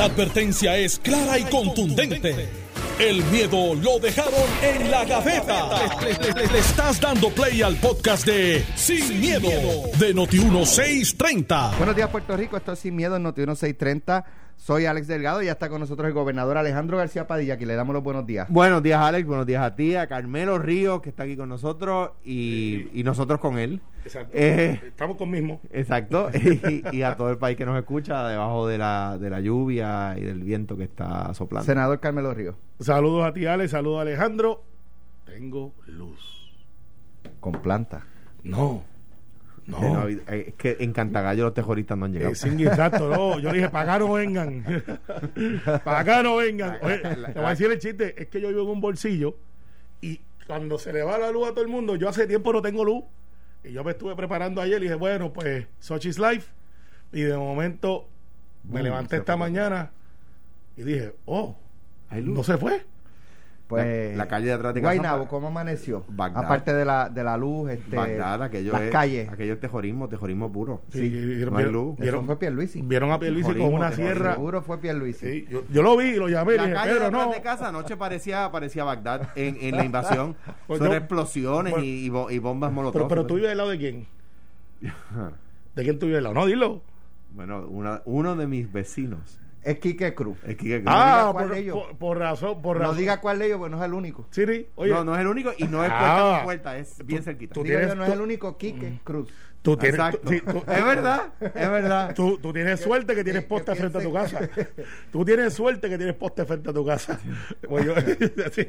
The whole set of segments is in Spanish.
La advertencia es clara y contundente. El miedo lo dejaron en la gaveta. Le, estás dando play al podcast de Sin, miedo, de Noti1630. Buenos días, Puerto Rico. Esto es Sin Miedo en Noti 1630. Soy Alex Delgado y ya está con nosotros el gobernador Alejandro García Padilla. Aquí le damos los buenos días. Buenos días, Alex. Buenos días a ti, a Carmelo Ríos, que está aquí con nosotros, y, y nosotros con él. Exacto. Eh, Estamos con mismo. exacto. y, y a todo el país que nos escucha debajo de la, de la lluvia y del viento que está soplando. Senador Carmelo Ríos, Saludos a ti, Alex. Saludos a Alejandro. Tengo luz. con planta. No. No. Eh, no, es que en Cantagallo los tejoristas no han llegado. Eh, sí, exacto, no. Yo dije, para acá no vengan. para acá no vengan. Oye, te voy a decir el chiste. Es que yo vivo en un bolsillo y cuando se le va la luz a todo el mundo, yo hace tiempo no tengo luz. Y yo me estuve preparando ayer y dije, bueno, pues Sochi's Life. Y de momento me Boom, levanté esta mañana y dije, oh, no se fue. Pues, La- la calle de atrás de Guaynabo, ¿cómo amaneció? Bagdad. Aparte de la, de la luz, este, Bagdad, aquello las es, calles. aquello es tejorismo, tejorismo puro. Sí, vieron, no hay vieron- luz. Eso vieron- fue Pierluisi. vieron a Pierluisi con una tejorismo. sierra. Seguro fue Pierluisi. Sí, yo, yo lo vi y lo llamé y La dije, calle de Pedro, atrás no. de casa anoche parecía, parecía Bagdad en, en la invasión. Pues Son yo- explosiones pues- y, y bo- y bombas molotov. Pero, pero tú vives al lado de quién? ¿De quién tú vives al lado? No, dilo. Bueno, una- uno de mis vecinos. Es Quique Cruz. Es Quique Cruz. Ah, cuál por, de ellos. por- por razón, por No razón. diga cuál de ellos, porque no es el único. Siri, oye, no, no es el único y no es Ah. puerta puerta, es bien cerquita. tú Digo tienes- yo, no es tú- el único Quique Cruz. tú tienes, Exacto. tú, sí, tú- es verdad, es verdad. tú- tú tienes suerte que tienes poste frente a tu casa. Tú tienes suerte que tienes poste frente a tu casa. Pues yo, sí,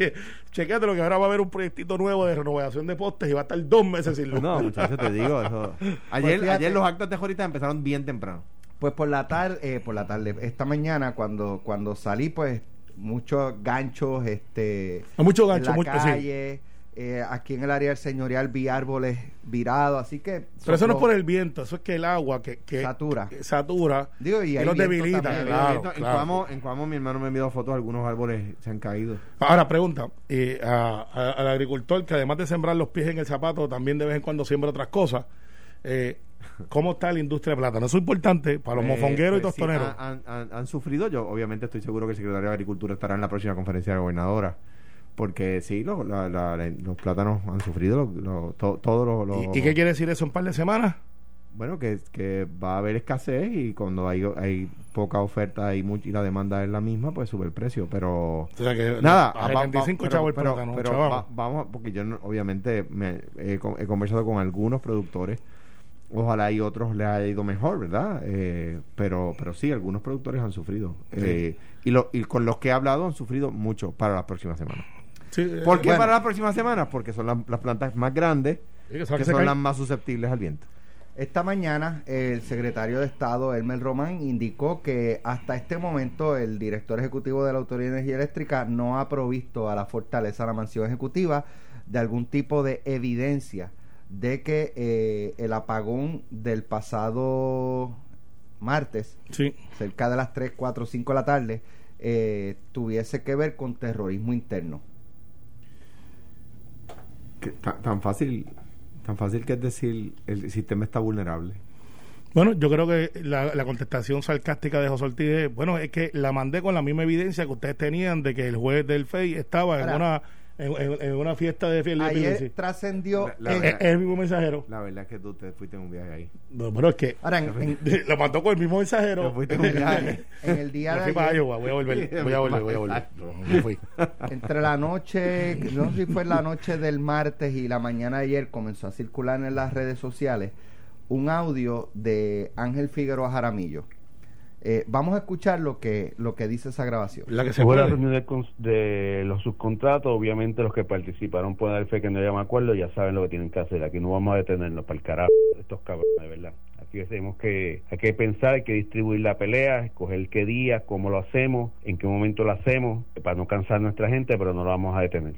chequéatelo que ahora va a haber un proyectito nuevo de renovación de postes y va a estar dos meses sin luz. No, muchachos, te digo eso. Ayer, fíjate. ayer los actos terroristas empezaron bien temprano. Pues por la tarde, eh, por la tarde, esta mañana cuando cuando salí, pues muchos ganchos, este, Hay mucho en gancho, la mucho, sí. calle, eh, aquí en el área del señorial vi árboles virados, así que Pero eso no es por el viento, eso es que el agua que, que Satura. que satura Digo, y que los debilita. también. Claro, en, claro. Cuamo, en Cuamo mi hermano me envió fotos, algunos árboles se han caído. Ahora pregunta, eh, a- a- al agricultor que además de sembrar los pies en el zapato, también de vez en cuando siembra otras cosas. eh, ¿Cómo está la industria de plátano? Eso es importante para los Eh, mofongueros y pues sí, tostoneros. han, han- han sufrido. Yo, obviamente, estoy seguro que el secretario de Agricultura estará en la próxima conferencia de gobernadora. Porque sí, lo- la- la- la- los plátanos han sufrido. lo- lo- to- todos los. ¿Y, y qué quiere decir eso en un par de semanas? Bueno, que, que va a haber escasez y cuando hay, hay poca oferta y, much- y la demanda es la misma, pues sube el precio. Pero. O sea que Nada, a va- va- 75 pero- chavos el pero- plátano, pero va- vamos, porque yo no- obviamente me, he conversado con algunos productores. Ojalá y otros les haya ido mejor, ¿verdad? Eh, pero, pero sí, algunos productores han sufrido. Eh, y, lo, y con los que he hablado han sufrido mucho para las próximas semanas. Sí, eh, ¿Por qué bueno. para las próximas semanas? Porque son las, las plantas más grandes Sí, que son que las más susceptibles al viento. Esta mañana el secretario de Estado, Elmer Román, indicó que hasta este momento el director ejecutivo de la Autoridad de Energía Eléctrica no ha provisto a la Fortaleza, a la mansión ejecutiva, de algún tipo de evidencia de que eh, el apagón del pasado martes, Sí. cerca de las 3, 4, 5 de la tarde, eh, tuviese que ver con terrorismo interno. Que tan, tan fácil tan fácil que es decir el sistema está vulnerable. Bueno, yo creo que la, la contestación sarcástica de José Ortiz es, bueno, es que la mandé con la misma evidencia que ustedes tenían de que el juez del FEI estaba en una en, en- en una fiesta de fiel Ayer trascendió La- es, es el mismo mensajero. La verdad es que tú te fuiste en un viaje ahí. No, pero es que Ahora, en- en- lo mandó con el mismo mensajero. Te fuiste en un viaje. en el día Me de fui para ayer, Iowa, voy a volver, voy a volver, voy a volver. Me fui. entre la noche, no sé si fue la noche del martes y la mañana de ayer, comenzó a circular en las redes sociales un audio de Ángel Figueroa Jaramillo. Eh, vamos a escuchar lo que, lo que dice esa grabación. La que se Hubo la puede. reunión de, de los subcontratos, obviamente los que participaron pueden dar fe que no haya acuerdo, ya saben lo que tienen que hacer. Aquí no vamos a detenernos para el carajo de estos cabrones, de verdad. Aquí tenemos que, hay que pensar, hay que distribuir la pelea, escoger qué día, cómo lo hacemos, en qué momento lo hacemos, para no cansar a nuestra gente, pero no lo vamos a detener.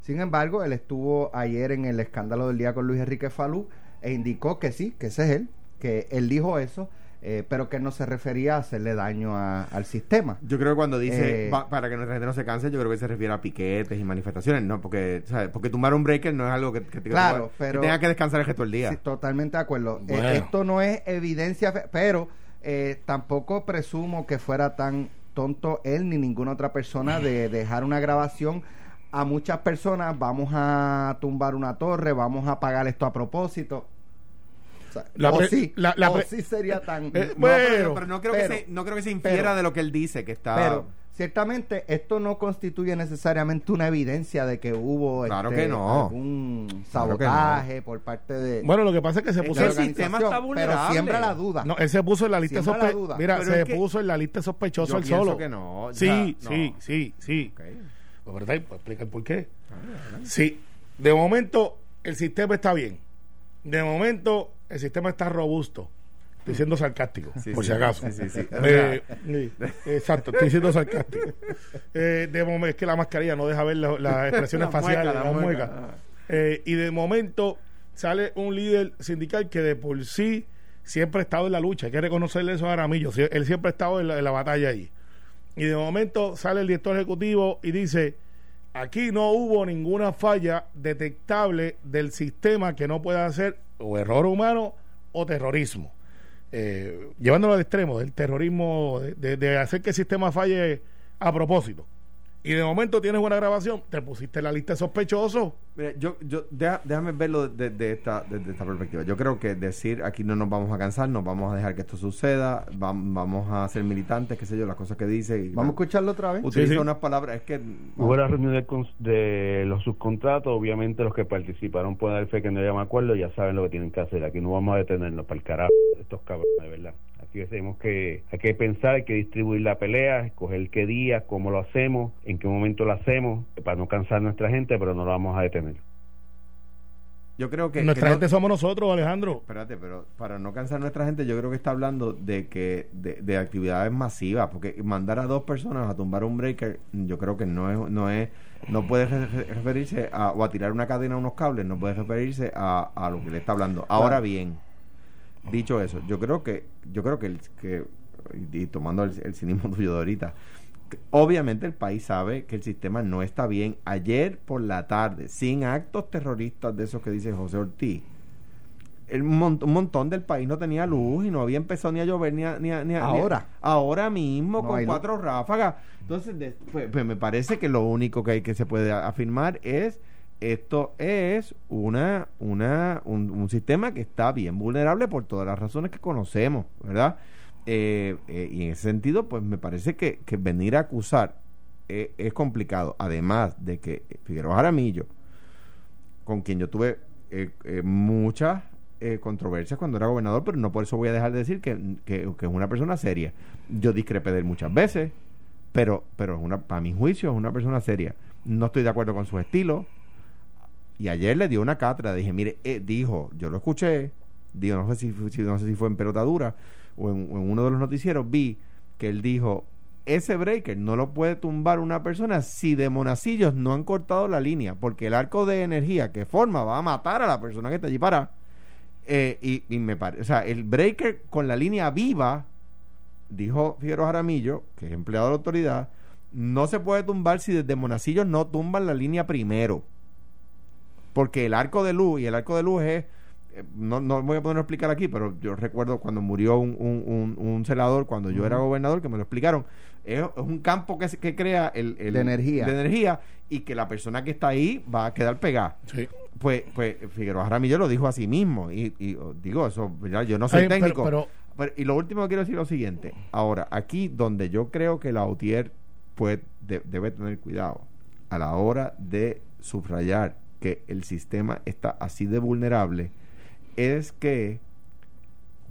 Sin embargo, él estuvo ayer en el escándalo del día con Luis Enrique Falú e indicó que sí, que ese es él, que él dijo eso, eh, pero que no se refería a hacerle daño a- al sistema. Yo creo que cuando dice Eh, va- para que nuestra gente no se canse, yo creo que se refiere a piquetes y manifestaciones, no, porque ¿sabes? porque tumbar un breaker no es algo que, que, te- Claro, que pero- tenga que descansar el resto del día. Sí, totalmente de acuerdo. Eh, esto no es evidencia, pero eh, tampoco presumo que fuera tan tonto él ni ninguna otra persona de dejar una grabación a muchas personas, vamos a tumbar una torre, vamos a pagar esto a propósito. O, sea, La o sí, la- la o sí sería tan... Eh, No, Bueno, pero, pero no creo pero- que se, no creo que se infiera pero- de lo que él dice, que está... Pero ciertamente esto no constituye necesariamente una evidencia de que hubo Claro este, que no. algún Claro que no. sabotaje por parte de, Bueno, lo que pasa es que se puso el la sistema está vulnerable. Pero siembra la duda. No, él se puso en la lista Siembra la sospe- duda. Mira, Pero se es que- puso en la lista sospechoso Yo el solo. que no, Sí, sí, sí, sí. Ok. Pues, pues, explica el por qué. Sí, de momento el sistema está bien. De momento el sistema está robusto. Estoy siendo sarcástico, Sí, por sí, si acaso. sí. Eh, exacto, estoy siendo sarcástico. Eh, de momento, es que la mascarilla no deja ver la- las expresiones La mueca, faciales, la mueca. muecas. Eh, y de momento sale un líder sindical que de por sí siempre ha estado en la lucha. Hay que reconocerle eso a Aramillo. Él siempre ha estado en la, en la batalla allí. Y de momento sale el director ejecutivo y dice, aquí no hubo ninguna falla detectable del sistema que no pueda ser o error humano o terrorismo. Eh, llevándolo al extremo del terrorismo, de, de- hacer que el sistema falle a propósito. Y de momento tienes una grabación, te pusiste en la lista de sospechosos. Mira, yo, yo, deja- déjame verlo desde de, esta, desde esta perspectiva. Yo creo que decir aquí no nos vamos a cansar, nos vamos a dejar que esto suceda, vam- vamos a ser militantes, qué sé yo, las cosas que dice. y- Vamos a escucharlo otra vez. Utiliza Sí, sí. unas palabras, es que... Hubo la reunión de, de los subcontratos, obviamente los que participaron pueden dar fe que no llama acuerdo, ya saben lo que tienen que hacer. Aquí no vamos a detenernos para el carajo estos cabrones, de verdad. Aquí tenemos que, hay que pensar, hay que distribuir la pelea, escoger qué día, cómo lo hacemos, en qué momento lo hacemos, para no cansar a nuestra gente, pero no lo vamos a detener. Yo creo que... Nuestra gente somos nosotros, Alejandro. Espérate, pero para no cansar a nuestra gente, yo creo que está hablando de que de, de actividades masivas, porque mandar a dos personas a tumbar un breaker, yo creo que no es no es no puede re- re- referirse a o a tirar una cadena a unos cables, no puede referirse a, a lo que le está hablando. Ahora bien, dicho eso, yo creo que yo creo que el, que y, y tomando el, el cinismo tuyo de ahorita, obviamente el país sabe que el sistema no está bien. Ayer por la tarde, sin actos terroristas de esos que dice José Ortiz, el mon- un montón del país no tenía luz y no había empezado ni a llover ni a, ni a- ni a- ni a- Ahora. ahora mismo No con cuatro ráfagas entonces de- pues, pues me parece que lo único que hay que se puede afirmar es esto es una una un, sistema que está bien vulnerable por todas las razones que conocemos verdad Eh, eh, y en ese sentido pues me parece que, venir a acusar eh, es complicado además de que Figueroa Jaramillo con quien yo tuve muchas controversias cuando era gobernador, pero no por eso voy a dejar de decir que, que- que es una persona seria. Yo discrepé de él muchas veces, pero, pero es una, para mi juicio es una persona seria. No estoy de acuerdo con su estilo. Y ayer le dio una cátedra, dije, mire, eh, dijo, yo lo escuché, digo, no sé si, no sé si fue en pelotadura o en, uno de los noticieros, vi que él dijo, ese breaker no lo puede tumbar una persona si de monacillos no han cortado la línea, porque el arco de energía que forma va a matar a la persona que está allí para. Eh, y, y me parece, o sea, el breaker con la línea viva, dijo Figueroa Jaramillo, que es empleado de la autoridad, no se puede tumbar si desde monacillos no tumban la línea primero. Porque el arco de luz, y el arco de luz es, eh, no, no voy a poner a explicar aquí, pero yo recuerdo cuando murió un, un, un, un celador, cuando yo era gobernador, que me lo explicaron, es, es un campo que, se- que crea el, el- De energía. de energía y que la persona que está ahí va a quedar pegada. Sí. Pues, pues Figueroa Jaramillo lo dijo a sí mismo. Y, y, oh, digo, eso, yo no soy Ay, pero- técnico. pero- Pero- y lo último que quiero decir es lo siguiente. Ahora, aquí donde yo creo que la UTIER pues, de- debe tener cuidado a la hora de subrayar que el sistema está así de vulnerable, es que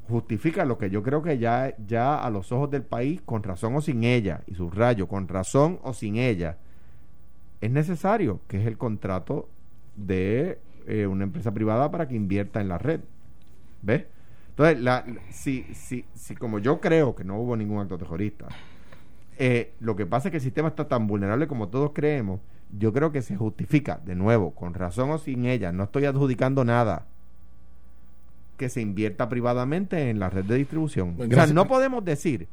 justifica lo que yo creo que ya, ya a los ojos del país, con razón o sin ella, y subrayo, con razón o sin ella, es necesario, que es el contrato de eh, una empresa privada para que invierta en la red. ¿Ves? Entonces, la, si, si, si como yo creo que no hubo ningún acto terrorista, eh, lo que pasa es que el sistema está tan vulnerable como todos creemos, yo creo que se justifica, de nuevo, con razón o sin ella, no estoy adjudicando nada, que se invierta privadamente en la red de distribución. O sea, gracias. no podemos decir,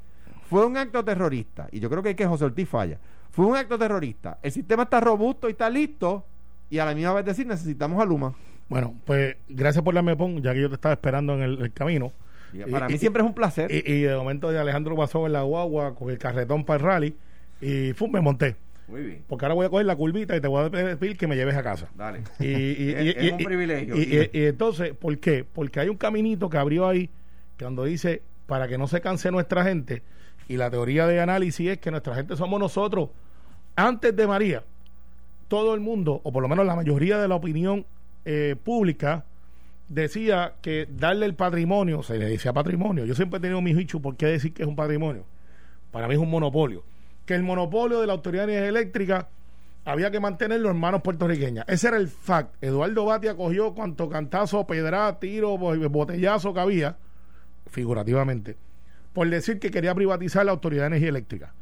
fue un acto terrorista, y yo creo que hay que José Ortiz falla, fue un acto terrorista, el sistema está robusto y está listo, y a la misma vez decir, necesitamos a Luma. Bueno, pues gracias por la mepón, ya que yo te estaba esperando en el, el camino. Para Y- mí y- siempre es un placer. Y, y de momento de Alejandro pasó en la guagua con el carretón para el rally y ¡fum! me monté. Muy bien. Porque ahora voy a coger la curvita y te voy a pedir que me lleves a casa. Dale. Y, y- Es- y- es y- un privilegio. Y, entonces, ¿por qué? Porque hay un caminito que abrió ahí que cuando dice para que no se canse nuestra gente y la teoría de análisis es que nuestra gente somos nosotros. Antes de María, todo el mundo, o por lo menos la mayoría de la opinión eh, pública, decía que darle el patrimonio, se le decía patrimonio. Yo siempre he tenido mi juicio, ¿por qué decir que es un patrimonio? Para mí es un monopolio. Que el monopolio de la Autoridad de Energía Eléctrica había que mantenerlo en manos puertorriqueñas. Ese era el fact. Eduardo Batia cogió cuanto cantazo, pedra, tiro, bo- botellazo que había, figurativamente, por decir que quería privatizar la Autoridad de Energía Eléctrica.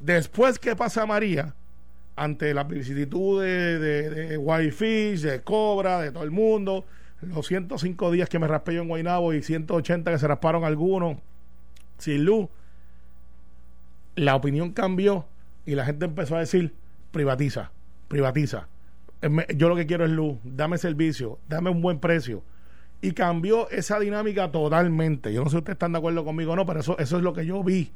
Después que pasa María, ante la vicisitud de, de, de de Cobra, de todo el mundo, los 105 días que me raspé yo en Guaynabo y 180 que se rasparon algunos sin luz, la opinión cambió y la gente empezó a decir privatiza, privatiza. Yo lo que quiero es luz, dame servicio, dame un buen precio. Y cambió esa dinámica totalmente. Yo no sé si ustedes están de acuerdo conmigo o no, pero eso, eso es lo que yo vi.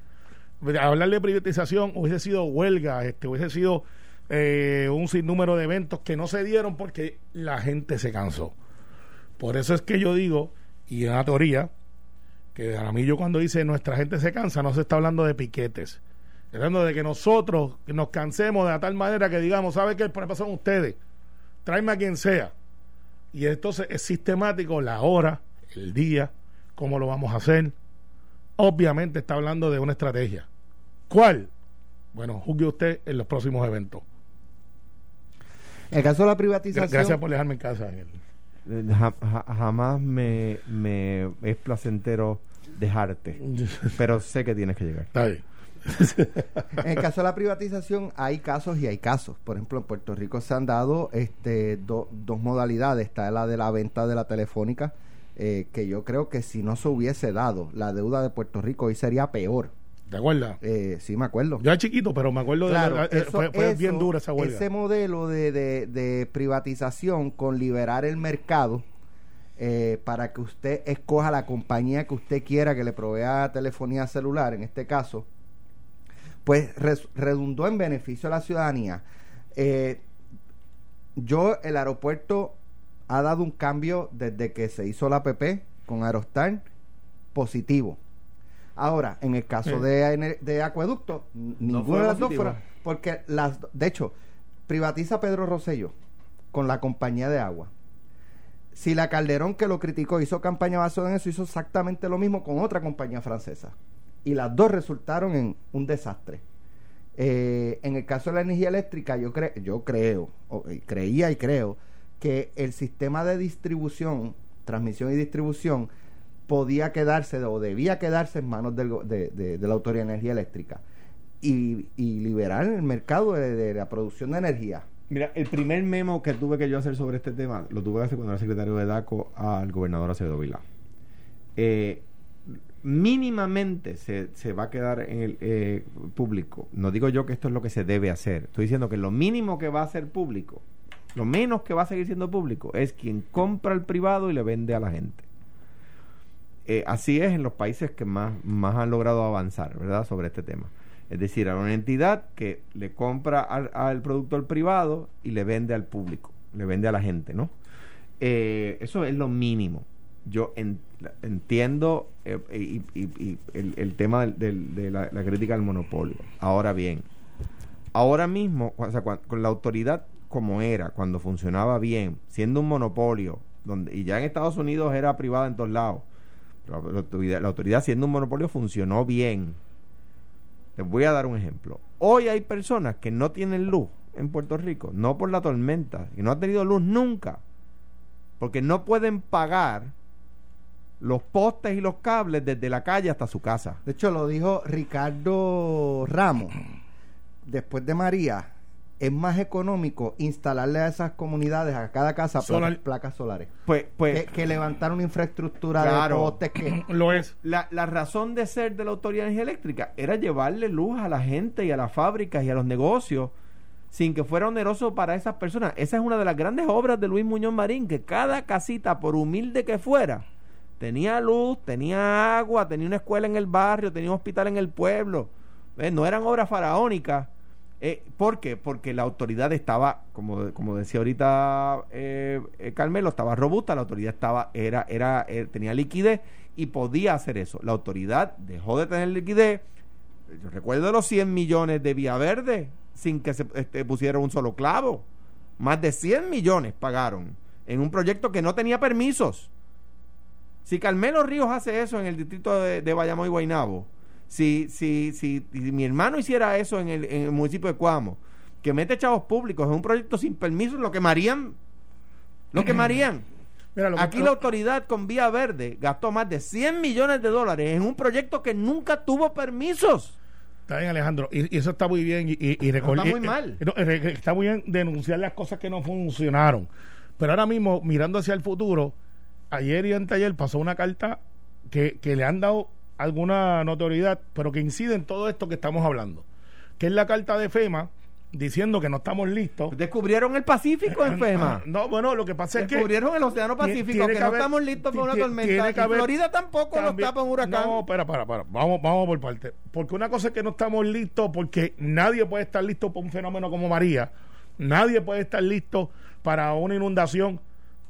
Hablar de privatización hubiese sido huelga, este, hubiese sido eh, un sinnúmero de eventos que no se dieron porque la gente se cansó. Por eso es que yo digo, y en la teoría, que a mí yo cuando dice nuestra gente se cansa, no se está hablando de piquetes. Está hablando de que nosotros nos cansemos de tal manera que digamos, ¿sabe qué? El problema son ustedes. Tráeme a quien sea. Y entonces es sistemático la hora, el día, cómo lo vamos a hacer. Obviamente está hablando de una estrategia. ¿Cuál? Bueno, juzgue usted en los próximos eventos. En el caso de la privatización. Gracias por dejarme en casa, Ángel. Eh, ja- ja- jamás me, me es placentero dejarte. Pero sé que tienes que llegar. Está bien. En el caso de la privatización hay casos y hay casos. Por ejemplo, en Puerto Rico se han dado este, do- dos modalidades. Está la de la venta de la telefónica, eh, que yo creo que si no se hubiese dado, la deuda de Puerto Rico hoy sería peor. ¿Te acuerdas? Eh, sí, me acuerdo. Yo era chiquito, pero me acuerdo Claro, de la, eh, eso- fue, fue bien dura esa huelga. Ese modelo de, de- de privatización con liberar el mercado eh, para que usted escoja la compañía que usted quiera que le provea telefonía celular, en este caso, pues res- redundó en beneficio a la ciudadanía. Eh, yo, el aeropuerto ha dado un cambio desde que se hizo la PP con Aerostar positivo. Ahora, en el caso Sí. de, de acueducto, ninguna de las dos fueron, porque las, de hecho, privatiza Pedro Rosselló con la compañía de agua. Si la Calderón que lo criticó hizo campaña basada en eso, hizo exactamente lo mismo con otra compañía francesa. Y las dos resultaron en un desastre. Eh, en el caso de la energía eléctrica, yo, cre yo creo, y creía y creo, que el sistema de distribución, transmisión y distribución, podía quedarse o debía quedarse en manos de, la Autoridad de Energía Eléctrica y, y liberar el mercado de, la producción de energía. Mira, el primer memo que tuve que yo hacer sobre este tema lo tuve que hacer cuando era secretario de DACO al gobernador Acevedo Vilá. Eh, mínimamente se, se va a quedar en el eh, público. No digo yo que esto es lo que se debe hacer. Estoy diciendo que lo mínimo que va a ser público, lo menos que va a seguir siendo público, es quien compra al privado y le vende a la gente. Eh, así es en los países que más, más han logrado avanzar, ¿verdad? Sobre este tema. Es decir, a una entidad que le compra al, al producto al privado y le vende al público, le vende a la gente, ¿no? Eh, eso es lo mínimo. Yo en- entiendo eh, y, y- y el, tema del- del- de la, crítica al monopolio. Ahora bien, ahora mismo, con la autoridad como era, cuando funcionaba bien, siendo un monopolio, donde, y ya en Estados Unidos era privada en todos lados, la autoridad, la autoridad siendo un monopolio funcionó bien. Les voy a dar un ejemplo. Hoy hay personas que no tienen luz en Puerto Rico, no por la tormenta, y no han tenido luz nunca, porque no pueden pagar los postes y los cables desde la calle hasta su casa. De hecho, lo dijo Ricardo Ramos. Después de María, es más económico instalarle a esas comunidades, a cada casa, placas, Solar. placas solares. Pues, pues que, que levantar una infraestructura Claro. de postes que... Lo es. la, la razón de ser de la Autoridad de Energía Eléctrica era llevarle luz a la gente y a las fábricas y a los negocios sin que fuera oneroso para esas personas. Esa es una de las grandes obras de Luis Muñoz Marín, que cada casita, por humilde que fuera, tenía luz, tenía agua, tenía una escuela en el barrio, tenía un hospital en el pueblo. Eh, no eran obras faraónicas. Eh, ¿Por qué? Porque la autoridad estaba, como, como decía ahorita eh, eh, Carmelo, estaba robusta, la autoridad estaba, era, era, tenía liquidez y podía hacer eso. La autoridad dejó de tener liquidez. Yo recuerdo los 100 millones de Vía Verde sin que se este, pusiera un solo clavo. Más de 100 millones pagaron en un proyecto que no tenía permisos. Si Carmelo Ríos hace eso en el distrito de, de y Guaynabo, si, si, si, si mi hermano hiciera eso en el, en el municipio de Cuamo, que mete chavos públicos en un proyecto sin permiso, lo quemarían. Lo quemarían. Mira, lo que- Aquí la autoridad con Vía Verde gastó más de 100 millones de dólares en un proyecto que nunca tuvo permisos. Está bien, Alejandro. Y, y eso está muy bien. Y, y, está muy mal. no, eh, re- está muy bien denunciar las cosas que no funcionaron. Pero ahora mismo, mirando hacia el futuro, ayer y anteayer pasó una carta que, que le han dado alguna notoriedad, pero que incide en todo esto que estamos hablando. Que es la carta de FEMA diciendo que no estamos listos. Descubrieron el Pacífico en FEMA. No, bueno, lo que pasa es que. Descubrieron el Océano Pacífico, que, que no haber- estamos listos para una tormenta. Y Florida tampoco nos tapa un huracán. No, espera, para, para. Vamos, vamos por parte. Porque una cosa es que no estamos listos, porque nadie puede estar listo para un fenómeno como María. Nadie puede estar listo para una inundación,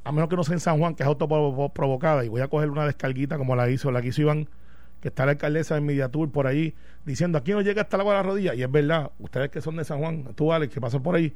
a menos que no sea en San Juan, que es autoprovocada. Y voy a coger una descarguita como la hizo, la que hizo Iván, que está la alcaldesa de Mediatur por ahí, diciendo aquí no llega hasta la agua de la rodilla. Y es verdad, ustedes que son de San Juan, tú, Alex, que pasan por ahí.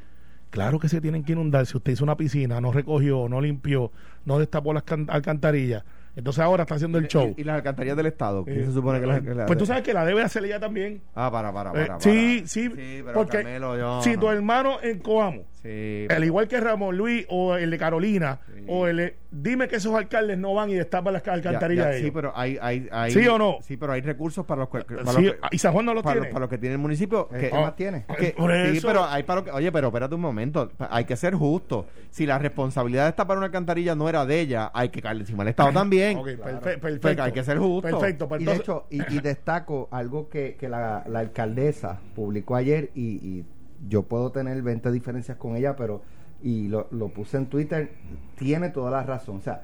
Claro que se tienen que inundar. Si usted hizo una piscina, no recogió, no limpió, no destapó las can- alcantarillas, entonces ahora está haciendo el show. Y, y las alcantarillas del Estado. ¿Quién Eh, se supone que las las- Pues tú sabes que la debe hacer ella también. Ah, para, para, Eh, para. para. sí, sí, pero porque yo si no. tu hermano en Coamo, Sí, al igual que Ramón Luis o el de Carolina, Sí. o el de- dime que esos alcaldes no van y destapan las alcantarillas ya, de sí, pero hay, hay, hay, ¿Sí o no? Sí, pero hay recursos para los, que- para Sí, los que- y San Juan no los para, tiene. los- para los que tiene el municipio. Eh, que- ¿Qué más tiene? que- Por sí, pero hay para lo que- oye, pero espérate un momento. Hay que ser justo. Si la responsabilidad de destapar una alcantarilla no era de ella, hay que caerle encima al Estado también. Ok, perfe- Pues perfecto. hay que ser justo. Perfecto. pues Y de hecho, y, y destaco algo que, que la, la alcaldesa publicó ayer y, y yo puedo tener 20 diferencias con ella, pero y lo, lo puse en Twitter, tiene toda la razón. O sea,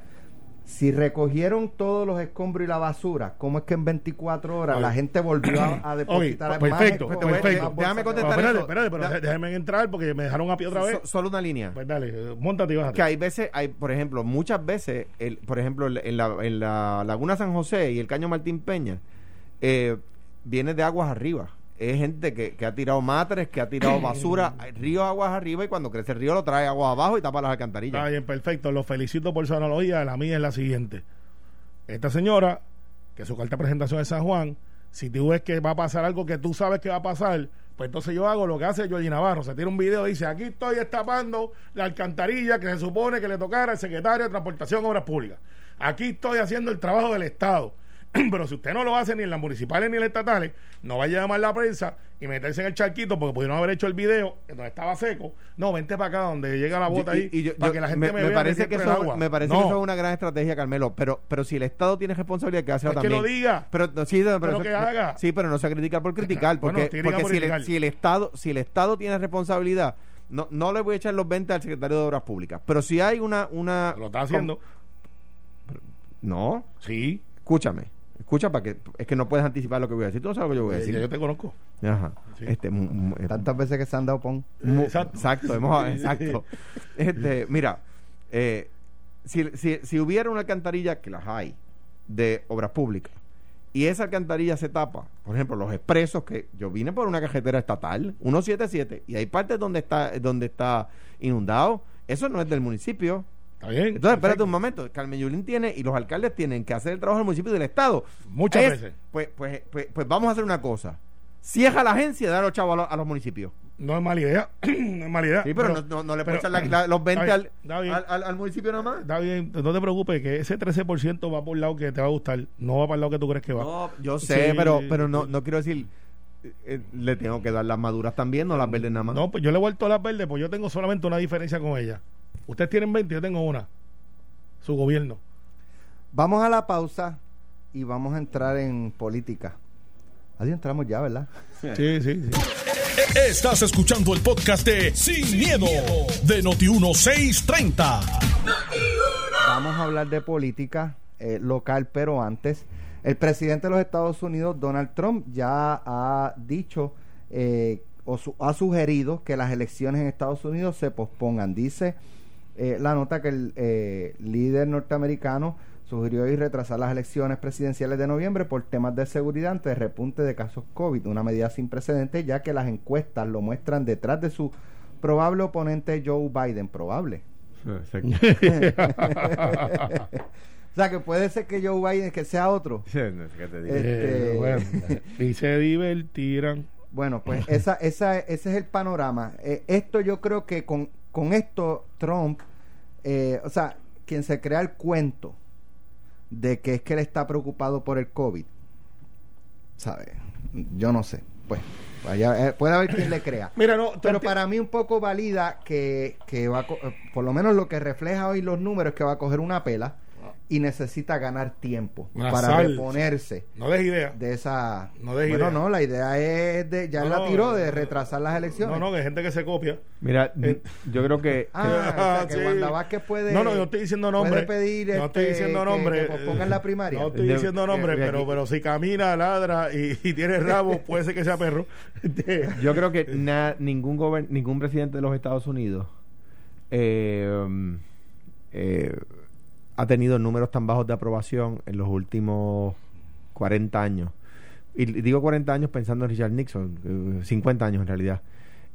si recogieron todos los escombros y la basura, ¿cómo es que en 24 horas la gente volvió a, a depositar más perfecto, perfecto. más Déjame contestar basura? espérate, eso. espérate, pero déjenme entrar porque me dejaron a pie otra vez. So- solo una línea. Pues dale, montate y bájate. que hay veces, hay, por ejemplo, muchas veces, el, por ejemplo, en la- en la, en la Laguna San José y el Caño Martín Peña, eh, viene de aguas arriba. Es gente que, que ha tirado matres, que ha tirado basura, ríos aguas arriba y cuando crece el río lo trae agua abajo y tapa las Está alcantarillas. bien, perfecto. Los felicito por su analogía. La mía es la siguiente. Esta señora, que su carta de presentación es San Juan, si tú ves que va a pasar algo que tú sabes que va a pasar, pues entonces yo hago lo que hace Georgie Navarro. Se tira un video y dice, aquí estoy destapando la alcantarilla que se supone que le tocara al secretario de Transportación y Obras Públicas. Aquí estoy haciendo el trabajo del Estado. Pero si usted no lo hace ni en las municipales ni en las estatales, no vaya a llamar la prensa y meterse en el charquito porque pudieron haber hecho el video donde estaba seco. No, vente para acá donde llega la bota ahí Y- yo- para yo- que la gente me, me vea parece que el eso, agua. me parece No, que eso es una gran estrategia, Carmelo. Pero, pero si el Estado tiene responsabilidad, que hace Pues que también. lo diga. Pero, no, sí, pero, Pero eso- que haga. sí, pero no se critica por criticar. Porque, porque por si, el, criticar. si el Estado si el Estado tiene responsabilidad, no, no le voy a echar los 20 al secretario de Obras Públicas. Pero si hay una. una Lo está haciendo. No, Sí. escúchame. Escucha para que. Es que no puedes anticipar lo que voy a decir. Tú no sabes lo que yo voy a Eh, decir. yo te conozco. Ajá. Sí. Este, eh, Tantas veces que se han dado pon. Mu- Exacto. Exacto, hemos- exacto. Este, mira, eh, si, si, si hubiera una alcantarilla, que las hay, de obras públicas, y esa alcantarilla se tapa, por ejemplo, los expresos, que yo vine por una carretera estatal, 177, y hay partes donde está, donde está inundado, eso no es del municipio. Está bien. Entonces, espérate un momento, Carmen Yulín tiene, y los alcaldes tienen que hacer el trabajo del municipio y del Estado. Muchas Es- veces. Pues, pues, pues, pues vamos a hacer una cosa. Cierra la agencia y da los chavos a los, a los municipios. No es mala idea. no es mala idea. Sí, pero, no, no, no le puedes echar la- la- los 20 Está al, municipio nada más. Está bien, no te preocupes, que ese 13% va por el lado que te va a gustar, no va para el lado que tú crees que va. No, yo sé, Sí, pero, pero no, no quiero decir. eh, eh, le tengo que dar las maduras también, no las verdes nada más. No, pues yo le he vuelto las verdes, pues yo tengo solamente una diferencia con ella. Ustedes tienen 20, yo tengo una. Su gobierno. Vamos a la pausa y vamos a entrar en política. Adiós, entramos ya, ¿verdad? Sí, sí, sí. Estás escuchando el podcast de Sin, miedo, de Noti1630. Vamos a hablar de política. eh, local, pero antes, el presidente de los Estados Unidos, Donald Trump, ya ha dicho eh, o ha sugerido que las elecciones en Estados Unidos se pospongan. Dice eh, la nota que el líder norteamericano sugirió hoy retrasar las elecciones presidenciales de noviembre por temas de seguridad ante el repunte de casos COVID, una medida sin precedentes ya que las encuestas lo muestran detrás de su probable oponente Joe Biden, probable. o sea que puede ser que Joe Biden que sea otro. Este, y se divertirán. Bueno, pues esa, esa, ese es el panorama. Eh, esto yo creo que con, con esto Trump, eh, o sea, quien se crea el cuento de que es que él está preocupado por el COVID, ¿sabe? Yo no sé. Pues Vaya, eh, puede haber quien le crea. Mira, no, pero para mí un poco valida que, que va, por lo menos lo que refleja hoy los números, que va a coger una pela y necesita ganar tiempo para reponerse. No des idea. De esa. No des bueno, no, la idea es de. Ya la tiró de retrasar las elecciones. No, no, de gente que se copia. Mira, eh, yo creo que. Ah, que Wanda Vázquez puede. No, no, yo estoy diciendo nombre. Puede pedir. No estoy este, diciendo nombre. Que, pongan la primaria. No estoy diciendo nombre, pero, pero si camina, ladra y, tiene rabo, puede ser que sea perro. yo creo que ningún, ningún presidente de los Estados Unidos. Eh, eh, ha tenido números tan bajos de aprobación en los últimos 40 años. Y digo 40 años pensando en Richard Nixon, 50 eh, años en realidad.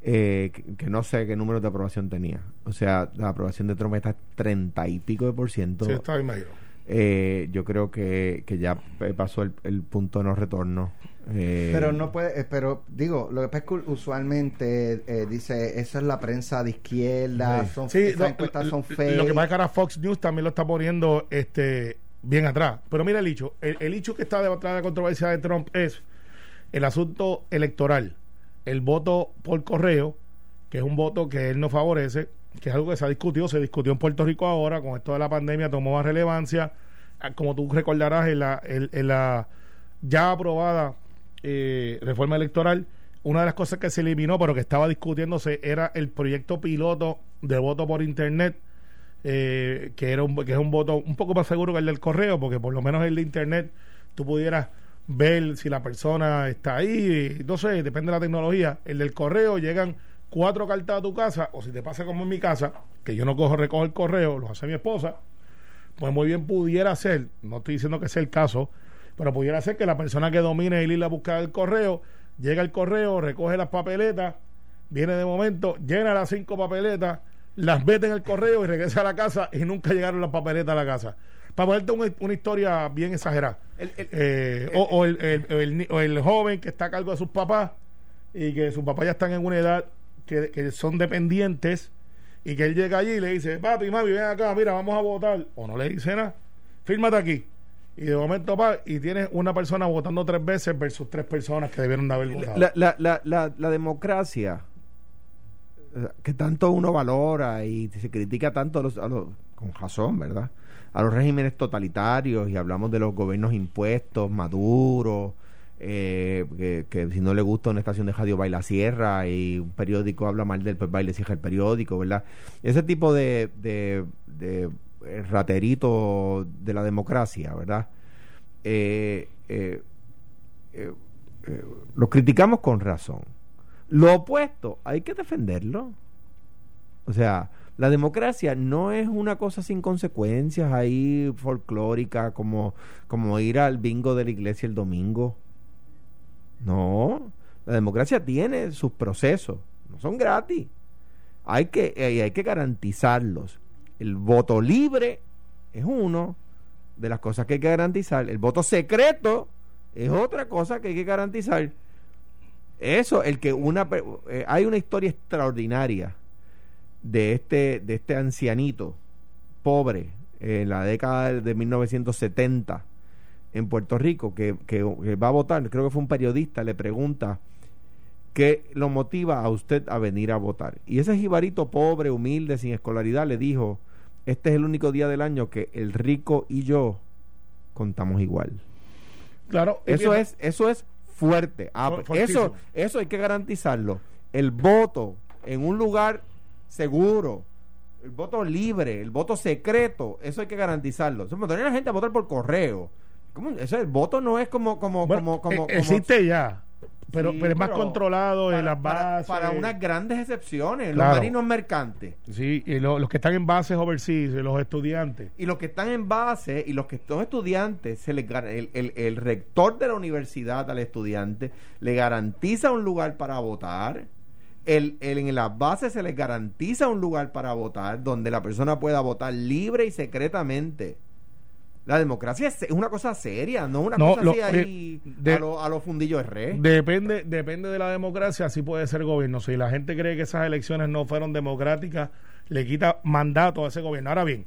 Eh, que, no sé qué número de aprobación tenía. O sea, la aprobación de Trump está 30 y pico de por ciento. Sí, está bien eh, yo creo que, que ya pasó el, el punto de no retorno. Eh, pero no puede, eh, pero digo, lo que pasa es que usualmente eh, dice, eso es la prensa de izquierda, son, sí, encuestas son fake. Lo que pasa es que ahora Fox News también lo está poniendo este bien atrás. Pero mira el hecho, el, hecho que está detrás de la controversia de Trump es el asunto electoral, el voto por correo, que es un voto que él no favorece, que es algo que se ha discutido, se discutió en Puerto Rico ahora, con esto de la pandemia tomó más relevancia, ah, como tú recordarás en la, ya aprobada eh, reforma electoral, una de las cosas que se eliminó, pero que estaba discutiéndose, era el proyecto piloto de voto por Internet, eh, que, era un, que es un voto un poco más seguro que el del correo, porque por lo menos el de Internet tú pudieras ver si la persona está ahí, no sé, depende de la tecnología. El del correo llegan cuatro cartas a tu casa, o si te pasa como en mi casa, que yo no cojo, recojo el correo, lo hace mi esposa, pues muy bien pudiera ser, no estoy diciendo que sea el caso, pero pudiera ser que la persona que domine el ir a buscar el correo, llega el correo, recoge las papeletas, viene de momento, llena las cinco papeletas, las mete en el correo y regresa a la casa y nunca llegaron las papeletas a la casa. Para ponerte una, historia bien exagerada. Eh, o, el, joven que está a cargo de sus papás y que sus papás ya están en una edad que, que son dependientes y que él llega allí y le dice, papi, mami, ven acá, mira, vamos a votar. O no le dice nada, fírmate aquí y de momento va y tienes una persona votando tres veces versus tres personas que debieron haber votado. La, la, la, la, la democracia eh, que tanto uno valora y se critica tanto a los, a los, con razón, ¿verdad? A los regímenes totalitarios y hablamos de los gobiernos impuestos, maduros, eh, que, si no le gusta una estación de radio baila sierra y un periódico habla mal del pues baile cierra el periódico, ¿verdad? Ese tipo de, de, el raterito de la democracia, ¿verdad? Eh, eh, eh, lo criticamos con razón. Lo opuesto, hay que defenderlo. O sea, la democracia no es una cosa sin consecuencias ahí folclórica como, como ir al bingo de la iglesia el domingo. No, la democracia tiene sus procesos, no son gratis. Hay que, hay que garantizarlos el voto libre es uno de las cosas que hay que garantizar. El voto secreto es otra cosa que hay que garantizar. Eso, el que una eh, hay una historia extraordinaria de este de este ancianito pobre en la década de 1970 en Puerto Rico que, que, va a votar, creo que fue un periodista, le pregunta qué lo motiva a usted a venir a votar. Y ese jibarito pobre, humilde, sin escolaridad, le dijo, este es el único día del año que el rico y yo contamos igual. Claro, eso es eso es fuerte. Ah, eso eso hay que garantizarlo. El voto en un lugar seguro, el voto libre, el voto secreto, eso hay que garantizarlo. Poner a la gente a votar por correo. ¿Cómo? Eso, el voto no es como como Bueno, como, como, eh, como- existe ya, pero, Sí, pero es más pero controlado en las bases. para unas grandes excepciones, Claro. los marinos mercantes. Sí, y lo- los que están en bases overseas, los estudiantes. Y los que están en base y los que son estudiantes, se les, el, el- el rector de la universidad al estudiante le garantiza un lugar para votar. El, el- en las bases se les garantiza un lugar para votar donde la persona pueda votar libre y secretamente. La democracia es, una cosa seria, no una No, cosa lo- así ahí de- a los lo fundillos de red. Depende, depende de la democracia, así puede ser gobierno. Si la gente cree que esas elecciones no fueron democráticas, le quita mandato a ese gobierno. Ahora bien,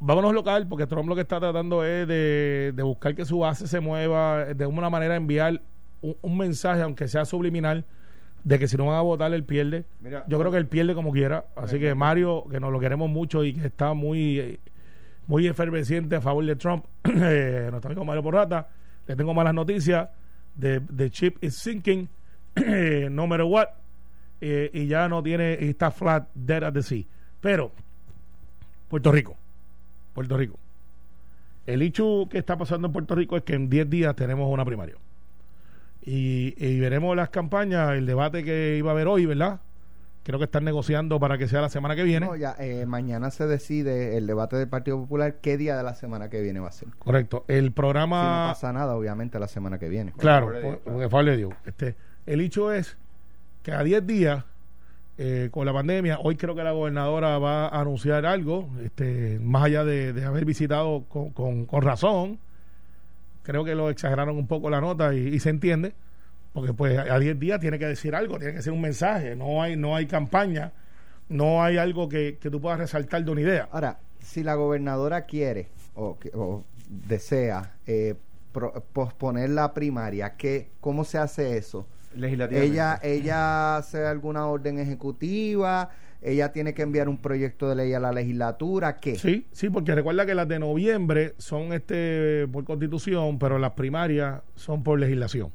vámonos local, porque Trump lo que está tratando es de, de buscar que su base se mueva, de una manera enviar un, un mensaje, aunque sea subliminal, de que si no van a votar, él pierde. Mira, Yo creo que él pierde como quiera. Así que Mario, que nos lo queremos mucho y que está muy, eh, muy efervesciente a favor de Trump, nuestro amigo Mario Porrata, le tengo malas noticias. The, the chip is sinking, eh, no matter what. eh, y ya no tiene, está flat, dead at the sea. Pero, Puerto Rico, Puerto Rico. El hecho que está pasando en Puerto Rico es que en 10 días tenemos una primaria. Y, y veremos las campañas, el debate que iba a haber hoy, ¿verdad? Creo que están negociando para que sea la semana que viene. No, ya, eh, mañana se decide el debate del Partido Popular qué día de la semana que viene va a ser. Correcto. El Si no programa. pasa nada, obviamente, la semana que viene. claro, porque de Dios. Este, el hecho es que a 10 días, eh, con la pandemia, hoy creo que la gobernadora va a anunciar algo, este, más allá de, de haber visitado con, con- con razón. Creo que lo exageraron un poco la nota y, y se entiende, porque pues a 10 días tiene que decir algo, tiene que ser un mensaje, no hay, no hay campaña, no hay algo que, que tú puedas resaltar de una idea. Ahora, si la gobernadora quiere o, desea eh, pro- posponer la primaria, ¿qué, ¿cómo se hace eso? Ella, ella hace alguna orden ejecutiva, ella tiene que enviar un proyecto de ley a la legislatura, ¿qué? Sí, sí, porque recuerda que las de noviembre son este por constitución, pero las primarias son por legislación.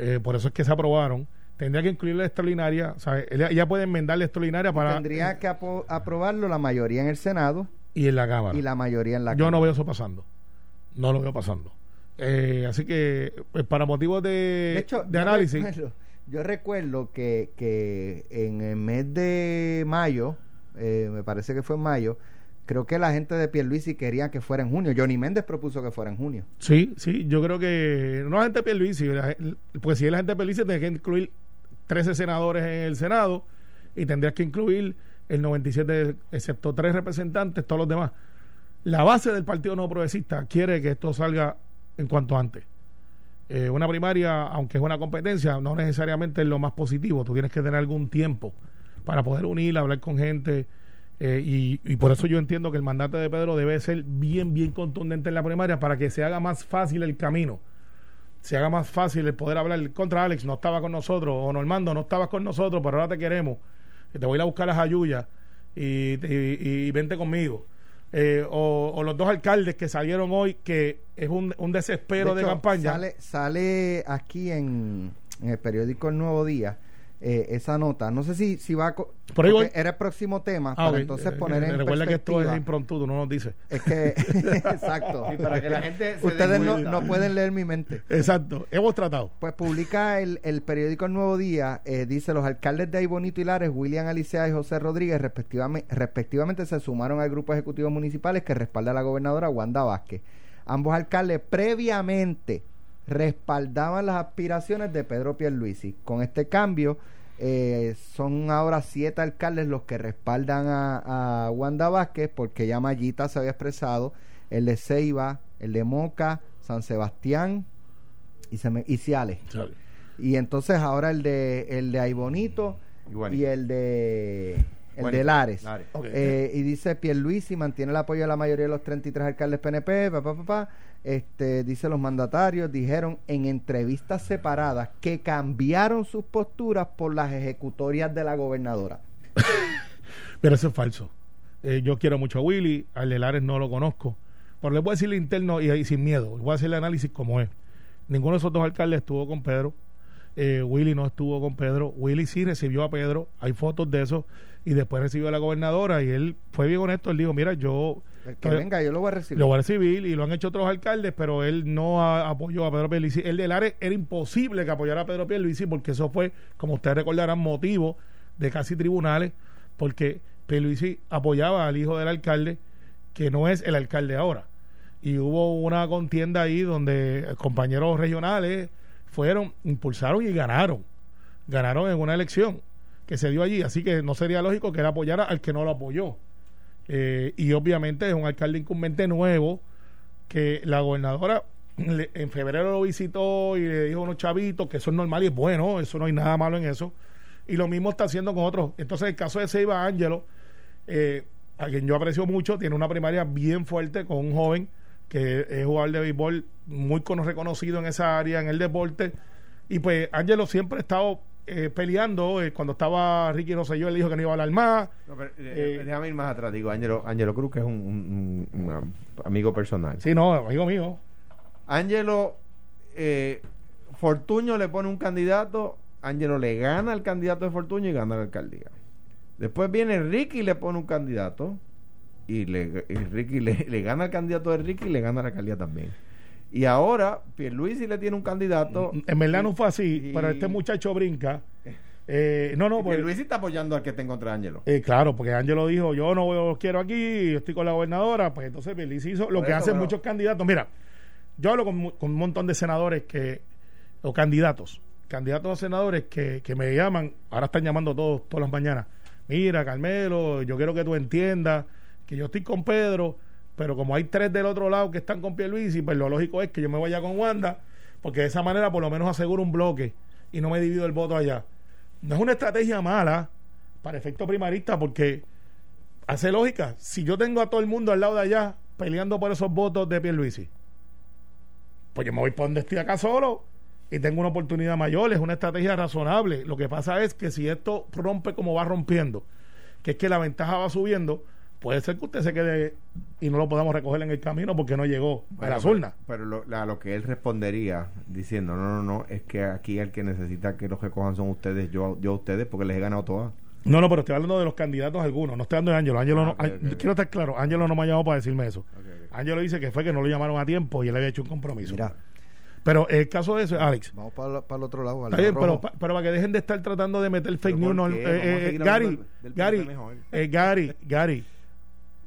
Eh, por eso es que se aprobaron. Tendría que incluir la extraordinaria, sea, ella, puede enmendar la extraordinaria para Tendría que aprobarlo la mayoría en el Senado y en la Cámara. y la mayoría en la Yo no Cámara. veo eso pasando. No lo veo pasando. Eh, así que, pues, para motivos de, De hecho, de yo análisis, recuerdo- yo recuerdo que, que en el mes de mayo, eh, me parece que fue en mayo, creo que la gente de Pierluisi quería que fuera en junio. Johnny Méndez propuso que fuera en junio. sí, sí, yo creo que no la gente de Pierluisi, pues si es la gente de Pierluisi, tendría que incluir 13 senadores en el Senado y tendrías que incluir el 97, excepto tres representantes, todos los demás. La base del Partido No Progresista quiere que esto salga en cuanto antes. Eh, una primaria, aunque es una competencia, no necesariamente es lo más positivo. Tú tienes que tener algún tiempo para poder unir, hablar con gente. Eh, y, y por eso yo entiendo que el mandato de Pedro debe ser bien, bien contundente en la primaria para que se haga más fácil el camino. Se haga más fácil el poder hablar contra Alex, no estaba con nosotros, o Normando, no estabas con nosotros, pero ahora te queremos. que Te voy a ir a buscar las ayuyas y, y- y vente conmigo. Eh, o, o los dos alcaldes que salieron hoy, que es un, un desespero de, hecho, campaña. Sale, sale aquí en, en el periódico El Nuevo Día eh, esa nota. No sé si, si va a... co- Por ahí voy. porque Era el próximo tema, Ah, para entonces Eh, poner eh, en Recuerda que esto es impromptu, tú no nos dices. Es que... exacto. Sí, para que la gente se Ustedes no, no pueden leer mi mente. Exacto, hemos tratado. Pues publica el, el periódico El Nuevo Día, eh, dice los alcaldes de Aybonito y Lares, William Alicea y José Rodríguez, respectivamente, respectivamente se sumaron al grupo ejecutivo municipales que respalda a la gobernadora Wanda Vázquez. Ambos alcaldes previamente respaldaban las aspiraciones de Pedro Pierluisi. Con este cambio, eh, son ahora siete alcaldes los que respaldan a, a Wanda Vázquez, porque ya Mayita se había expresado, el de Ceiba, el de Moca, San Sebastián y, se me, y Ciales. Y entonces ahora el de el de Aybonito Igual. y el de el Bueno, de Lares. Eh, y dice Pierluisi mantiene el apoyo de la mayoría de los 33 alcaldes PNP, pa, pa, pa, pa. Este, dice los mandatarios dijeron en entrevistas separadas que cambiaron sus posturas por las ejecutorias de la gobernadora. Pero eso es falso. Eh, yo quiero mucho a Willy, al de Lares no lo conozco. Pero le voy a decir el interno y sin miedo. Voy a hacer el análisis como es. Ninguno de esos dos alcaldes estuvo con Pedro. eh, Willy no estuvo con Pedro. Willy sí recibió a Pedro, hay fotos de eso, y después recibió a la gobernadora y él fue bien honesto, él dijo, mira, yo... Que venga, yo lo voy a recibir. Lo voy a recibir y lo han hecho otros alcaldes, pero él no apoyó a Pedro Pierluisi. El del área era imposible que apoyara a Pedro Pierluisi porque eso fue, como ustedes recordarán, motivo de casi tribunales, porque Pierluisi apoyaba al hijo del alcalde, que no es el alcalde ahora. Y hubo una contienda ahí donde compañeros regionales fueron, impulsaron y ganaron. Ganaron en una elección que se dio allí. Así que no sería lógico que él apoyara al que no lo apoyó. Eh, y obviamente es un alcalde incumbente nuevo que la gobernadora en febrero lo visitó y le dijo a unos chavitos que eso es normal y es bueno, eso no hay nada malo en eso. Y lo mismo está haciendo con otros. Entonces, el caso de Seiba Ángelo, eh, a quien yo aprecio mucho, tiene una primaria bien fuerte con un joven que es jugador de béisbol muy reconocido en esa área, en el deporte. Y pues Ángelo siempre ha estado eh, peleando. Eh, cuando estaba Ricky Rosselló, él dijo que no iba a hablar más. Eh, déjame ir más atrás. Digo, Ángelo, Ángelo Cruz, que es un, amigo personal. Sí, no, amigo mío. Ángelo, Fortuño le pone un candidato. Ángelo le gana al candidato de Fortuño y gana la alcaldía. Después viene Ricky y le pone un candidato y, le, Ricky le, gana al candidato de Ricky y le gana la alcaldía también. Y ahora Pierluisi le tiene un candidato. En verdad no fue así, pero este muchacho brinca. Eh, no, no, Luis está apoyando al que está en contra de Ángelo. Eh, claro, porque Ángelo dijo, yo no lo quiero aquí, yo estoy con la gobernadora, pues entonces Pierluisi hizo lo que hacen muchos candidatos. Mira, yo hablo con, un montón de senadores que, o candidatos, candidatos a senadores que, que me llaman, ahora están llamando todos, todas las mañanas. Mira, Carmelo, yo quiero que tú entiendas que yo estoy con Pedro, pero como hay tres del otro lado que están con y pues lo lógico es que yo me vaya con Wanda, porque de esa manera por lo menos aseguro un bloque y no me divido el voto allá. No es una estrategia mala para efecto primarista, porque hace lógica. Si yo tengo a todo el mundo al lado de allá peleando por esos votos de Pierluisi, pues yo me voy por donde estoy acá solo y tengo una oportunidad mayor. Es una estrategia razonable. Lo que pasa es que si esto rompe como va rompiendo, que es que la ventaja va subiendo, puede ser que usted se quede y no lo podamos recoger en el camino porque no llegó a la urnas. Pero, lo, lo, que él respondería diciendo, no, no, no, es que aquí el que necesita que los recojan son ustedes, yo, yo a ustedes, porque les he ganado todas. No, no, pero estoy hablando de los candidatos algunos, no estoy hablando de Ángelo. Ángelo no, ah, quiero estar claro, Ángelo no me ha llamado para decirme eso. Ángelo dice que fue que no lo llamaron a tiempo y él había hecho un compromiso. Mira. Pero el caso de eso, Alex. Vamos para, para el otro lado. pero, pero, para que dejen de estar tratando de meter fake news. Eh, eh, Gary, Gary, eh, Gary, Gary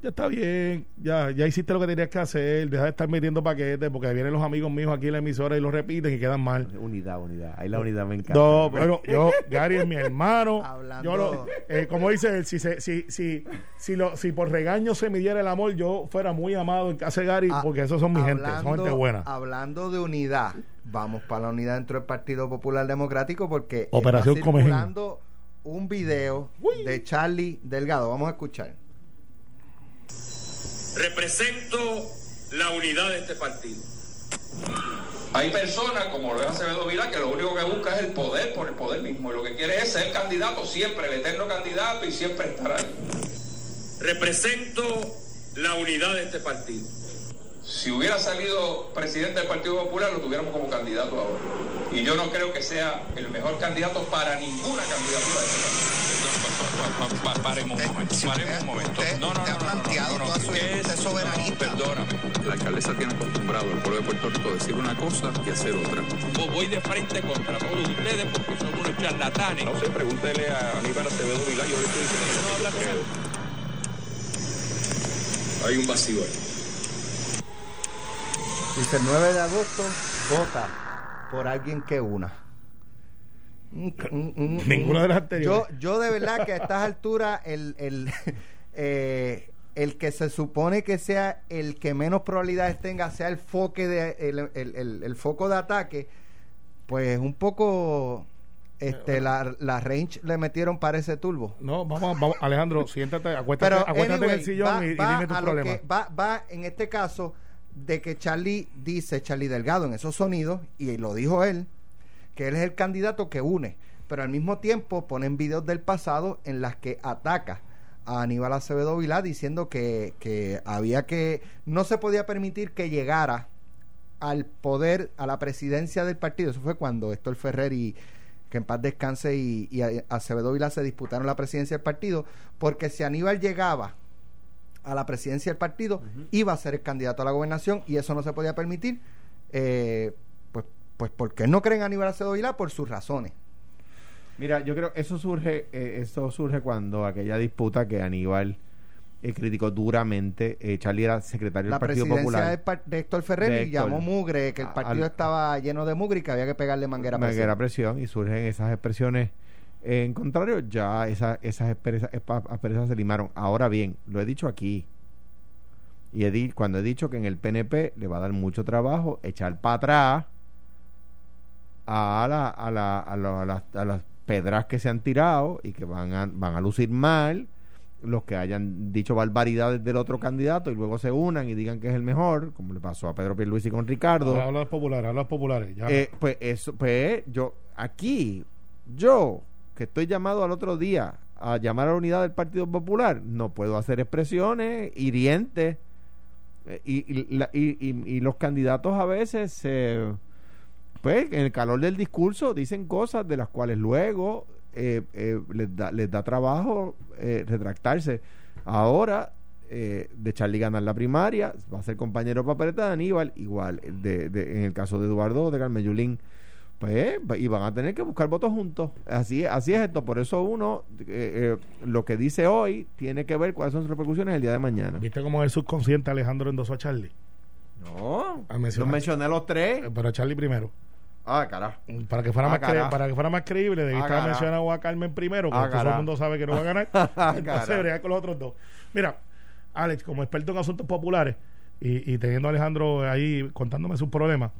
ya está bien, ya, ya hiciste lo que tenías que hacer, deja de estar metiendo paquetes, porque vienen los amigos míos aquí en la emisora y lo repiten y quedan mal. Unidad, unidad, ahí la unidad me encanta. No, pero yo, Gary es mi hermano. Yo lo, eh, como dice él, si, si, si, si, lo, si por regaño se midiera el amor, yo fuera muy amado en casa de Gary, ah, porque esos son mi gente, son gente buena. Hablando de unidad, vamos para la unidad dentro del Partido Popular Democrático, porque Operación está circulando un video de Charlie Delgado. Vamos a escuchar represento la unidad de este partido. Hay personas como Luis Acevedo Vila que lo único que busca es el poder por el poder mismo y lo que quiere es ser candidato siempre, el eterno candidato y siempre estar ahí. Represento la unidad de este partido. Si hubiera salido presidente del Partido Popular, lo tuviéramos como candidato ahora. Y yo no creo que sea el mejor candidato para ninguna candidatura de este partido. paremos un momento, paremos un momento. No, no, no, planteado no, no, no, Perdóname. La alcaldesa tiene acostumbrado al pueblo de Puerto Rico a decir una cosa y hacer otra. Voy de frente contra todos ustedes porque son unos charlatanes. No sé, pregúntele a Aníbal Acevedo Vilá, yo le estoy diciendo no Hay un vacío ahí. Dice, el 9 de agosto, vota por alguien que una. Ninguna de las anteriores. Yo, yo de verdad que a estas alturas el, el, eh, el que se supone que sea el que menos probabilidades tenga sea el foco de el, el, foco de ataque, pues un poco este la, la range le metieron para ese turbo. No, vamos, vamos Alejandro, siéntate, acuéstate, acuéstate en el sillón y, dime tus problemas. Va, va en este caso de que Charlie dice, Charlie Delgado, en esos sonidos, y lo dijo él, que él es el candidato que une, pero al mismo tiempo ponen videos del pasado en las que ataca a Aníbal Acevedo Vilá diciendo que, que había que, no se podía permitir que llegara al poder, a la presidencia del partido. Eso fue cuando Héctor Ferrer y que en paz descanse y, y Acevedo Vila se disputaron la presidencia del partido, porque si Aníbal llegaba a la presidencia del partido, iba a ser el candidato a la gobernación y eso no se podía permitir. Eh, pues, pues porque no creen a Aníbal Acevedo Vila por sus razones. Mira, yo creo eso surge, eh, eso surge cuando aquella disputa que Aníbal eh, criticó duramente. Eh, Charlie era secretario del Partido Popular. De, de Héctor Ferrer y llamó mugre, que el partido estaba lleno de mugre y que había que pegarle manguera presión. Manguera presión y surgen esas expresiones. En contrario, ya esas asperezas se limaron. Ahora bien, lo he dicho aquí. Y he cuando he dicho que en el PNP le va a dar mucho trabajo echar para atrás a, la, a, la, a, las, a las pedras que se han tirado y que van a, van a lucir mal los que hayan dicho barbaridades del otro candidato y luego se unan y digan que es el mejor, como le pasó a Pedro Pierluisi con Ricardo. Habla los populares, habla los populares. Eh, pues eso, pues yo, aquí, yo, que estoy llamado al otro día a llamar a la unidad del Partido Popular, no puedo hacer expresiones hirientes eh, y, y, los candidatos a veces pues en el calor del discurso dicen cosas de las cuales luego eh, eh, les, da, les da trabajo eh, retractarse. Ahora, de Charlie ganar la primaria, va a ser compañero papeleta de Aníbal, igual, de, en el caso de Eduardo de Carmen Yulín, pues, y van a tener que buscar votos juntos. Así, así es esto. Por eso uno, lo que dice hoy, tiene que ver cuáles son sus repercusiones el día de mañana. ¿Viste cómo el subconsciente Alejandro endosó a Charlie? No, ah, yo mencioné los tres. Pero a Charlie primero. Ah, carajo. Para que fuera, ah, más, para que fuera más creíble, debiste ah, haber mencionado a Carmen primero, porque todo el mundo sabe que no va a ganar. Ah, Entonces, con los otros dos. Mira, Alex, como experto en asuntos populares y, teniendo a Alejandro ahí contándome sus problemas,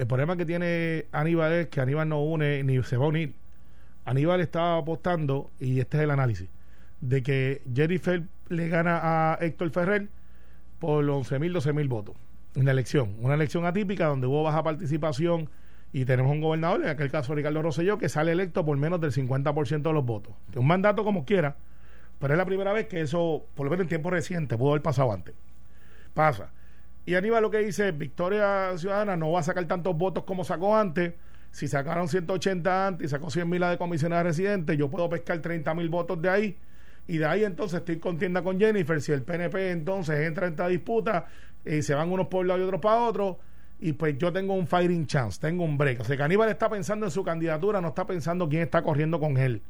el problema que tiene Aníbal es que Aníbal no une ni se va a unir. Aníbal estaba apostando, y este es el análisis, de que Jennifer le gana a Héctor Ferrer por los 11.000, 12.000 votos en la elección. Una elección atípica donde hubo baja participación y tenemos un gobernador, en aquel caso Ricardo Rosselló, que sale electo por menos del 50% de los votos. Un mandato como quiera, pero es la primera vez que eso, por lo menos en tiempo reciente, pudo haber pasado antes. Pasa. Y Aníbal lo que dice, Victoria Ciudadana no va a sacar tantos votos como sacó antes. Si sacaron 180 antes y sacó 100 mil de comisionados residentes, yo puedo pescar 30 mil votos de ahí. Y de ahí entonces estoy contienda con Jennifer. Si el PNP entonces entra en esta disputa y se van unos por un lado y otros para otro, y pues yo tengo un fighting chance, tengo un break. O sea, que Aníbal está pensando en su candidatura, no está pensando quién está corriendo con él.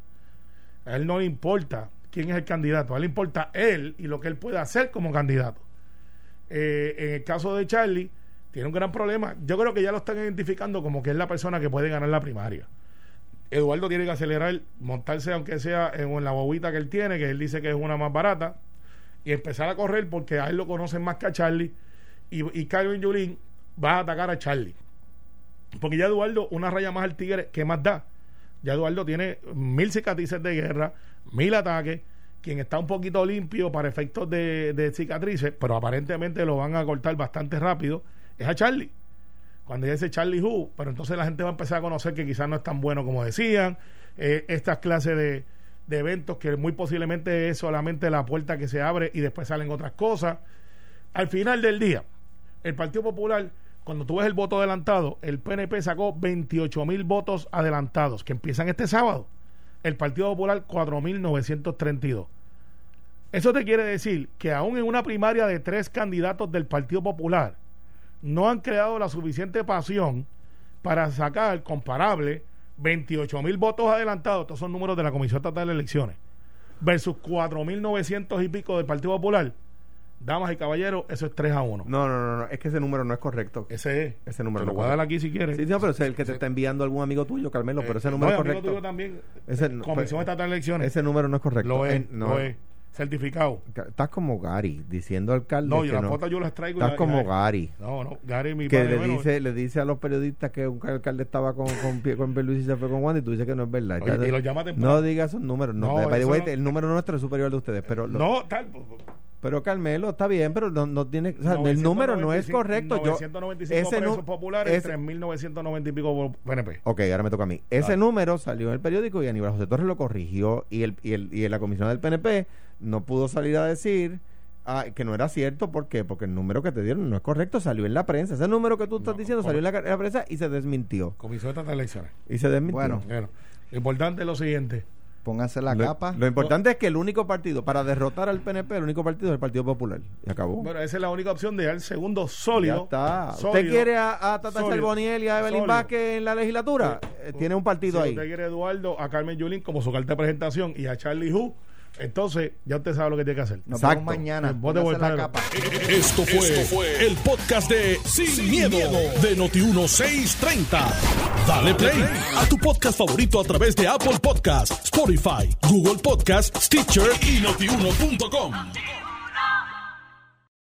A él no le importa quién es el candidato, a él le importa él y lo que él puede hacer como candidato. Eh, en el caso de Charlie, tiene un gran problema. Yo creo que ya lo están identificando como que es la persona que puede ganar la primaria. Eduardo tiene que acelerar, montarse aunque sea en la bobita que él tiene, que él dice que es una más barata, y empezar a correr porque a él lo conocen más que a Charlie. Y, y Calvin Yulín va a atacar a Charlie. Porque ya Eduardo, una raya más al tigre, ¿qué más da? Ya Eduardo tiene mil cicatrices de guerra, mil ataques. Quien está un poquito limpio para efectos de, cicatrices, pero aparentemente lo van a cortar bastante rápido, es a Charlie. Cuando ya dice Charlie Who, pero entonces la gente va a empezar a conocer que quizás no es tan bueno como decían. Eh, estas clases de, de eventos que muy posiblemente es solamente la puerta que se abre y después salen otras cosas. Al final del día, el Partido Popular cuando tú ves el voto adelantado, el PNP sacó 28 mil votos adelantados que empiezan este sábado. El Partido Popular 4.932. Eso te quiere decir que aún en una primaria de tres candidatos del Partido Popular no han creado la suficiente pasión para sacar comparable 28 mil votos adelantados, estos son números de la Comisión Estatal de Elecciones, versus 4.900 y pico del Partido Popular Damas y caballeros, eso es 3 a 1. No, no, no, no, es que ese número no es correcto. Ese es. Ese número Te lo voy a dar aquí si quieres. Sí, no, pero es el que te está enviando algún amigo tuyo, Carmelo, pero ese eh, número no, es correcto. Amigo tuyo también. Ese, Comisión pues, Estatal de Elecciones. Ese número no es correcto. Lo es, no, lo es. Certificado. Estás como Gary, diciendo alcalde. No, yo las fotos yo las traigo. Estás como Gary. No, no, Gary mi Que le dice, le dice a los periodistas que un alcalde estaba con, con, con, con y se fue con Juan y tú dices que no es verdad. y lo llama temprano. No digas esos números. No, el número nuestro es superior al de ustedes. pero No, tal. Pero Carmelo, está bien, pero no, no tiene. O sea, el número no es correcto. 995 ese presos populares, 3.990 y pico PNP. Ok, ahora me toca a mí. Ese número salió en el periódico y Aníbal José Torres lo corrigió. Y, el, y, el, y la comisión del PNP no pudo salir a decir Ah, que no era cierto, ¿por qué? Porque el número que te dieron no es correcto, salió en la prensa. Ese número que tú estás diciendo salió en la, en la prensa y se desmintió. Comisión de elecciones. Y se desmintió. Bueno. Bueno, lo importante es lo siguiente. Pónganse la lo, capa. lo importante es que el único partido, para derrotar al PNP, el único partido es el Partido Popular. Y acabó. Bueno, esa es la única opción de dar el segundo sólido. ya está. ¿Usted quiere a, a Tata Charboniel y a Evelyn. Vázquez en la legislatura? Eh, tiene un partido si ahí. usted quiere a Eduardo, a Carmen Yulín como su carta de presentación y a Charlie Hu, entonces ya usted sabe lo que tiene que hacer. Nos Exacto. vemos mañana. Vote Pónganse la capa. Esto fue, el podcast de Sin, miedo, de Noti1630. Dale play a tu podcast favorito a través de Apple Podcasts, Spotify, Google Podcasts, Stitcher y notiuno.com.